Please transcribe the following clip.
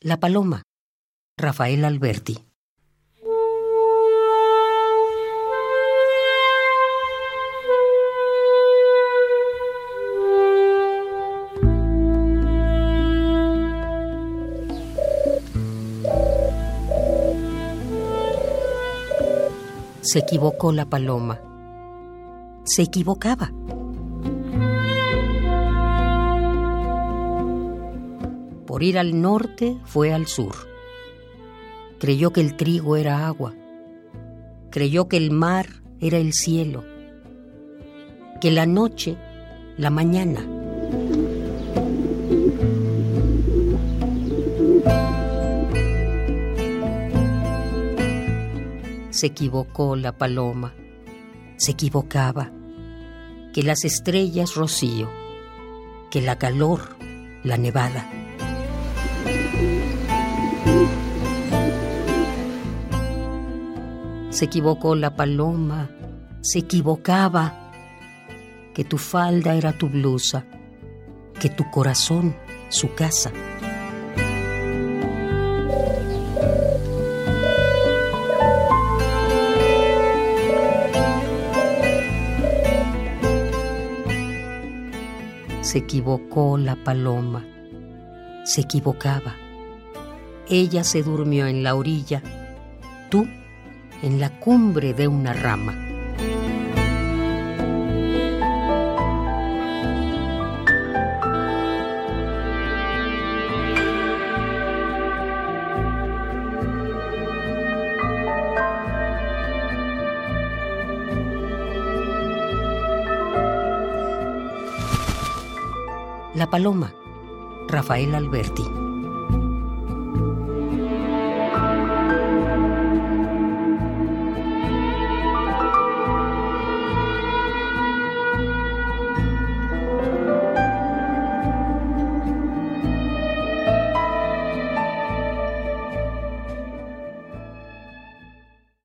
La Paloma, Rafael Alberti. Se equivocó la paloma. Se equivocaba. Por ir al norte fue al sur. Creyó que el trigo era agua. Creyó que el mar era el cielo. Que la noche, la mañana. Se equivocó la paloma. Se equivocaba. Que las estrellas rocío. Que la calor, la nevada. Se equivocó la paloma, se equivocaba, que tu falda era tu blusa, que tu corazón su casa. Se equivocó la paloma, se equivocaba. Ella se durmió en la orilla, tú en la cumbre de una rama. La Paloma, Rafael Alberti.